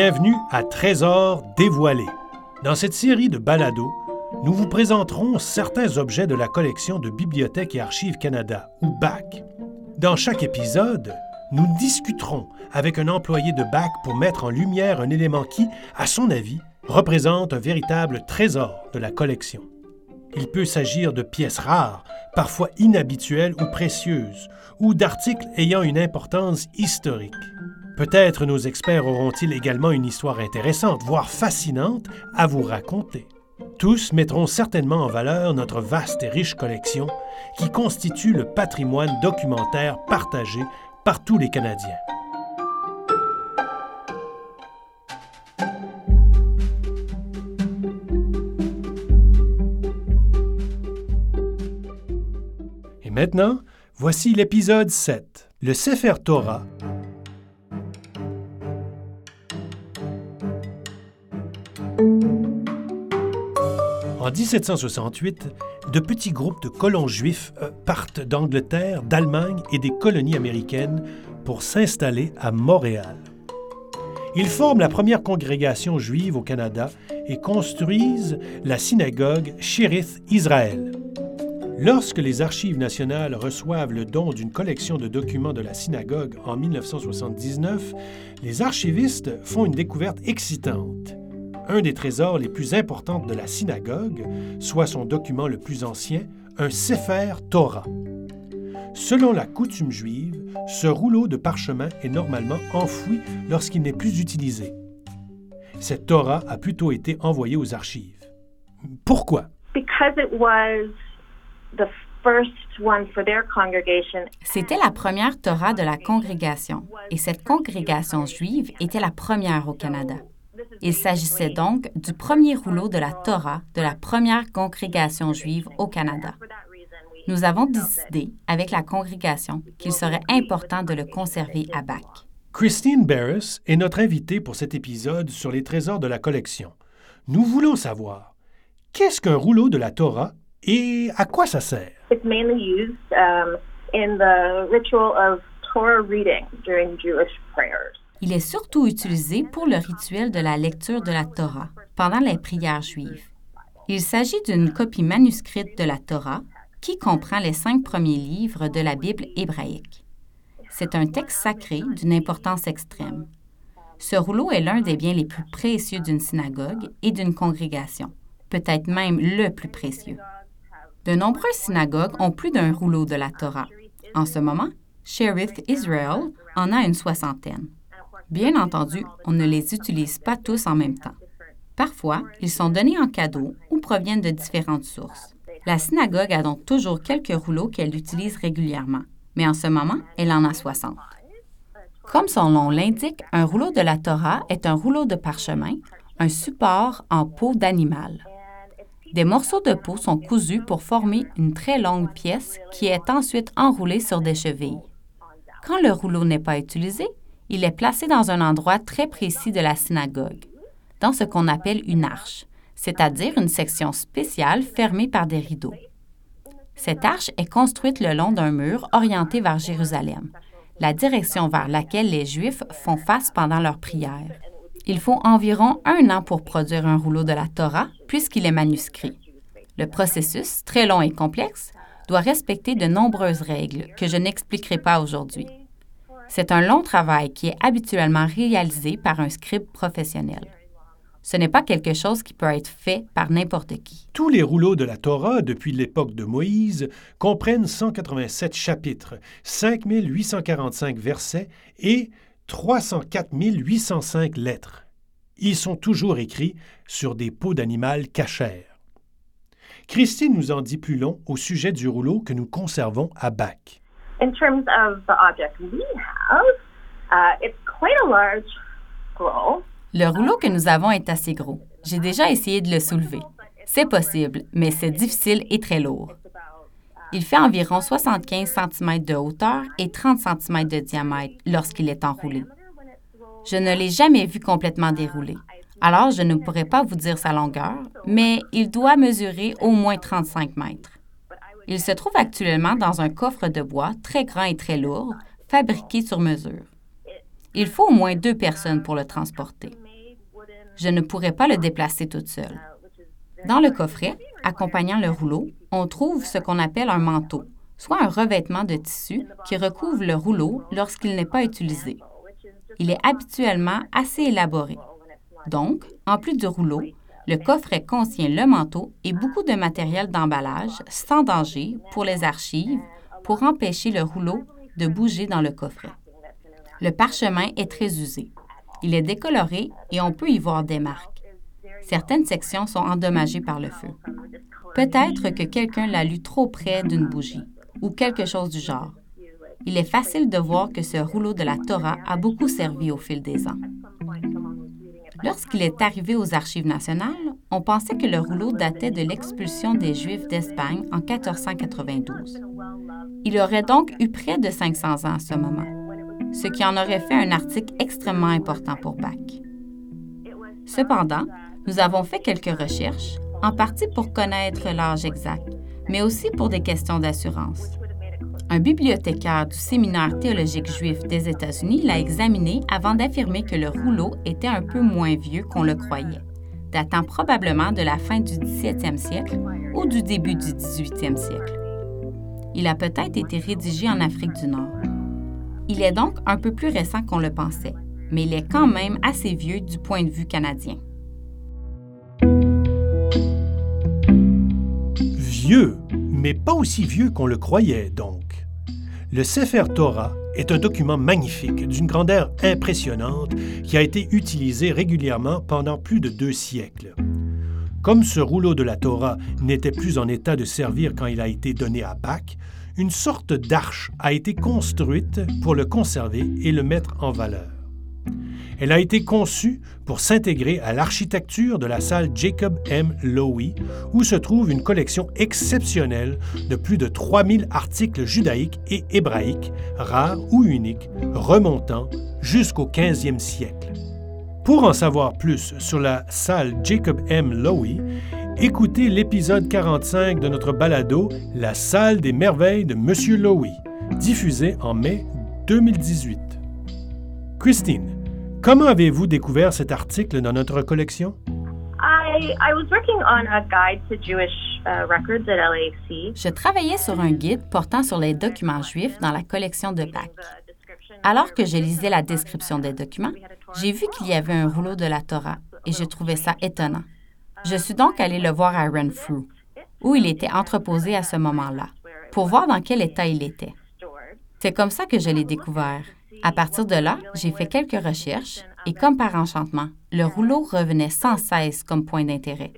Bienvenue à Trésors dévoilés. Dans cette série de balados, nous vous présenterons certains objets de la collection de Bibliothèque et Archives Canada, ou BAC. Dans chaque épisode, nous discuterons avec un employé de BAC pour mettre en lumière un élément qui, à son avis, représente un véritable trésor de la collection. Il peut s'agir de pièces rares, parfois inhabituelles ou précieuses, ou d'articles ayant une importance historique. Peut-être nos experts auront-ils également une histoire intéressante, voire fascinante, à vous raconter. Tous mettront certainement en valeur notre vaste et riche collection qui constitue le patrimoine documentaire partagé par tous les Canadiens. Et maintenant, voici l'épisode 7, le Sefer Torah En 1768, de petits groupes de colons juifs euh, partent d'Angleterre, d'Allemagne et des colonies américaines pour s'installer à Montréal. Ils forment la première congrégation juive au Canada et construisent la synagogue Shérith Israël. Lorsque les Archives nationales reçoivent le don d'une collection de documents de la synagogue en 1979, les archivistes font une découverte excitante un des trésors les plus importants de la synagogue, soit son document le plus ancien, un Sefer Torah. Selon la coutume juive, ce rouleau de parchemin est normalement enfoui lorsqu'il n'est plus utilisé. Cette Torah a plutôt été envoyée aux archives. Pourquoi? C'était la première Torah de la congrégation, et cette congrégation juive était la première au Canada. Il s'agissait donc du premier rouleau de la Torah de la première congrégation juive au Canada. Nous avons décidé, avec la congrégation, qu'il serait important de le conserver à Bac. Christine Barris est notre invitée pour cet épisode sur les trésors de la collection. Nous voulons savoir qu'est-ce qu'un rouleau de la Torah et à quoi ça sert? It's mainly used um, in the ritual of Torah reading during Jewish prayers. Il est surtout utilisé pour le rituel de la lecture de la Torah pendant les prières juives. Il s'agit d'une copie manuscrite de la Torah qui comprend les cinq premiers livres de la Bible hébraïque. C'est un texte sacré d'une importance extrême. Ce rouleau est l'un des biens les plus précieux d'une synagogue et d'une congrégation, peut-être même le plus précieux. De nombreuses synagogues ont plus d'un rouleau de la Torah. En ce moment, Sheriff Israel en a une soixantaine. Bien entendu, on ne les utilise pas tous en même temps. Parfois, ils sont donnés en cadeau ou proviennent de différentes sources. La synagogue a donc toujours quelques rouleaux qu'elle utilise régulièrement, mais en ce moment, elle en a 60. Comme son nom l'indique, un rouleau de la Torah est un rouleau de parchemin, un support en peau d'animal. Des morceaux de peau sont cousus pour former une très longue pièce qui est ensuite enroulée sur des chevilles. Quand le rouleau n'est pas utilisé, il est placé dans un endroit très précis de la synagogue, dans ce qu'on appelle une arche, c'est-à-dire une section spéciale fermée par des rideaux. Cette arche est construite le long d'un mur orienté vers Jérusalem, la direction vers laquelle les Juifs font face pendant leur prière. Il faut environ un an pour produire un rouleau de la Torah, puisqu'il est manuscrit. Le processus, très long et complexe, doit respecter de nombreuses règles que je n'expliquerai pas aujourd'hui. C'est un long travail qui est habituellement réalisé par un scribe professionnel. Ce n'est pas quelque chose qui peut être fait par n'importe qui. Tous les rouleaux de la Torah depuis l'époque de Moïse comprennent 187 chapitres, 5845 versets et 304 805 lettres. Ils sont toujours écrits sur des peaux d'animal cachères. Christine nous en dit plus long au sujet du rouleau que nous conservons à Bac. In terms of the object we have, Uh, it's quite a large. Le rouleau que nous avons est assez gros. J'ai déjà essayé de le soulever. C'est possible, mais c'est difficile et très lourd. Il fait environ 75 cm de hauteur et 30 cm de diamètre lorsqu'il est enroulé. Je ne l'ai jamais vu complètement déroulé, alors je ne pourrais pas vous dire sa longueur, mais il doit mesurer au moins 35 mètres. Il se trouve actuellement dans un coffre de bois très grand et très lourd, fabriqué sur mesure. Il faut au moins deux personnes pour le transporter. Je ne pourrais pas le déplacer toute seule. Dans le coffret, accompagnant le rouleau, on trouve ce qu'on appelle un manteau, soit un revêtement de tissu qui recouvre le rouleau lorsqu'il n'est pas utilisé. Il est habituellement assez élaboré. Donc, en plus du rouleau, le coffret contient le manteau et beaucoup de matériel d'emballage sans danger pour les archives pour empêcher le rouleau de bouger dans le coffret. Le parchemin est très usé. Il est décoloré et on peut y voir des marques. Certaines sections sont endommagées par le feu. Peut-être que quelqu'un l'a lu trop près d'une bougie ou quelque chose du genre. Il est facile de voir que ce rouleau de la Torah a beaucoup servi au fil des ans. Lorsqu'il est arrivé aux Archives nationales, on pensait que le rouleau datait de l'expulsion des Juifs d'Espagne en 1492. Il aurait donc eu près de 500 ans à ce moment, ce qui en aurait fait un article extrêmement important pour Bach. Cependant, nous avons fait quelques recherches, en partie pour connaître l'âge exact, mais aussi pour des questions d'assurance. Un bibliothécaire du séminaire théologique juif des États-Unis l'a examiné avant d'affirmer que le rouleau était un peu moins vieux qu'on le croyait, datant probablement de la fin du 17e siècle ou du début du 18e siècle. Il a peut-être été rédigé en Afrique du Nord. Il est donc un peu plus récent qu'on le pensait, mais il est quand même assez vieux du point de vue canadien. Vieux, mais pas aussi vieux qu'on le croyait donc. Le Sefer Torah est un document magnifique, d'une grandeur impressionnante, qui a été utilisé régulièrement pendant plus de deux siècles. Comme ce rouleau de la Torah n'était plus en état de servir quand il a été donné à Bach, une sorte d'arche a été construite pour le conserver et le mettre en valeur. Elle a été conçue pour s'intégrer à l'architecture de la salle Jacob M. Lowy, où se trouve une collection exceptionnelle de plus de 3000 articles judaïques et hébraïques, rares ou uniques, remontant jusqu'au 15e siècle. Pour en savoir plus sur la salle Jacob M. Lowy, écoutez l'épisode 45 de notre balado La salle des merveilles de Monsieur Lowy, diffusé en mai 2018. Christine, Comment avez-vous découvert cet article dans notre collection? Je travaillais sur un guide portant sur les documents juifs dans la collection de Bach. Alors que je lisais la description des documents, j'ai vu qu'il y avait un rouleau de la Torah et je trouvais ça étonnant. Je suis donc allé le voir à Renfrew, où il était entreposé à ce moment-là, pour voir dans quel état il était. C'est comme ça que je l'ai découvert. À partir de là, j'ai fait quelques recherches et comme par enchantement, le rouleau revenait sans cesse comme point d'intérêt.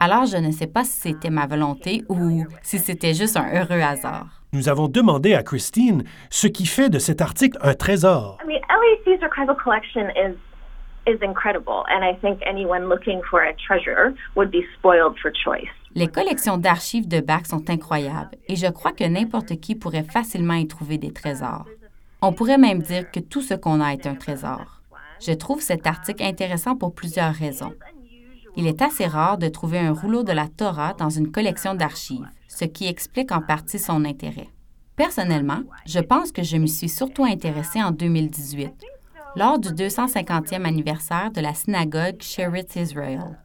Alors, je ne sais pas si c'était ma volonté ou si c'était juste un heureux hasard. Nous avons demandé à Christine ce qui fait de cet article un trésor. LAC's archival collection is is incredible, and I think anyone looking for a treasure would be spoiled for choice. Les collections d'archives de Bach sont incroyables et je crois que n'importe qui pourrait facilement y trouver des trésors. On pourrait même dire que tout ce qu'on a est un trésor. Je trouve cet article intéressant pour plusieurs raisons. Il est assez rare de trouver un rouleau de la Torah dans une collection d'archives, ce qui explique en partie son intérêt. Personnellement, je pense que je me suis surtout intéressée en 2018, lors du 250e anniversaire de la synagogue Sheretz Israel.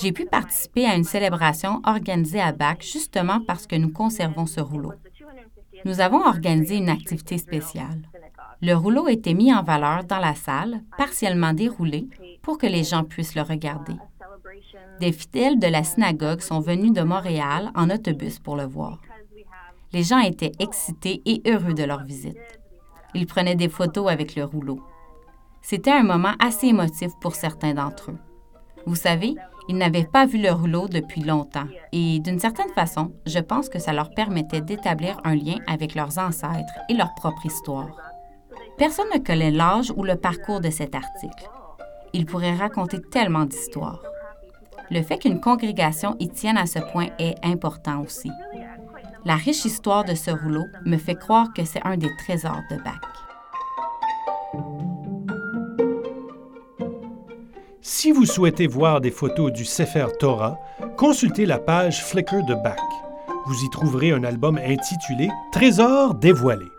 J'ai pu participer à une célébration organisée à Bach justement parce que nous conservons ce rouleau nous avons organisé une activité spéciale. Le rouleau a été mis en valeur dans la salle, partiellement déroulé, pour que les gens puissent le regarder. Des fidèles de la synagogue sont venus de Montréal en autobus pour le voir. Les gens étaient excités et heureux de leur visite. Ils prenaient des photos avec le rouleau. C'était un moment assez émotif pour certains d'entre eux. Vous savez, ils n'avaient pas vu le rouleau depuis longtemps et d'une certaine façon, je pense que ça leur permettait d'établir un lien avec leurs ancêtres et leur propre histoire. Personne ne connaît l'âge ou le parcours de cet article. Il pourrait raconter tellement d'histoires. Le fait qu'une congrégation y tienne à ce point est important aussi. La riche histoire de ce rouleau me fait croire que c'est un des trésors de Bach. Si vous souhaitez voir des photos du Sefer Torah, consultez la page Flickr de Bach. Vous y trouverez un album intitulé Trésors dévoilés.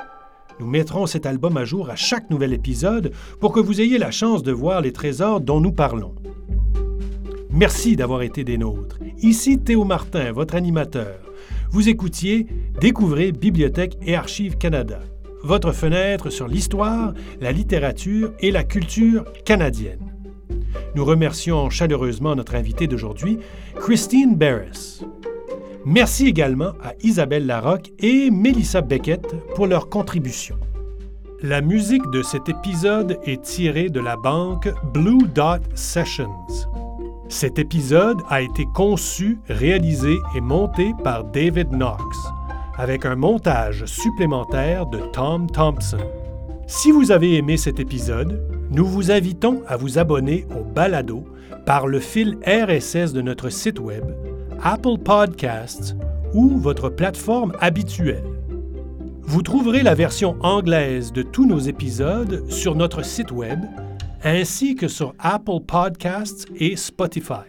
Nous mettrons cet album à jour à chaque nouvel épisode pour que vous ayez la chance de voir les trésors dont nous parlons. Merci d'avoir été des nôtres. Ici Théo Martin, votre animateur. Vous écoutiez Découvrez Bibliothèque et Archives Canada, votre fenêtre sur l'histoire, la littérature et la culture canadienne. Nous remercions chaleureusement notre invitée d'aujourd'hui, Christine Barris. Merci également à Isabelle Larocque et Melissa Beckett pour leur contribution. La musique de cet épisode est tirée de la banque Blue Dot Sessions. Cet épisode a été conçu, réalisé et monté par David Knox, avec un montage supplémentaire de Tom Thompson. Si vous avez aimé cet épisode, nous vous invitons à vous abonner au balado par le fil RSS de notre site Web, Apple Podcasts ou votre plateforme habituelle. Vous trouverez la version anglaise de tous nos épisodes sur notre site Web ainsi que sur Apple Podcasts et Spotify.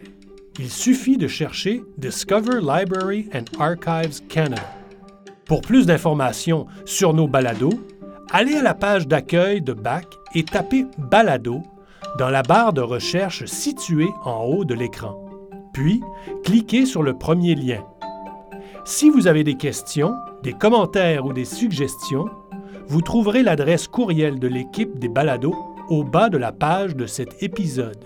Il suffit de chercher Discover Library and Archives Canada. Pour plus d'informations sur nos balados, allez à la page d'accueil de BAC et tapez Balado dans la barre de recherche située en haut de l'écran. Puis, cliquez sur le premier lien. Si vous avez des questions, des commentaires ou des suggestions, vous trouverez l'adresse courriel de l'équipe des balados au bas de la page de cet épisode.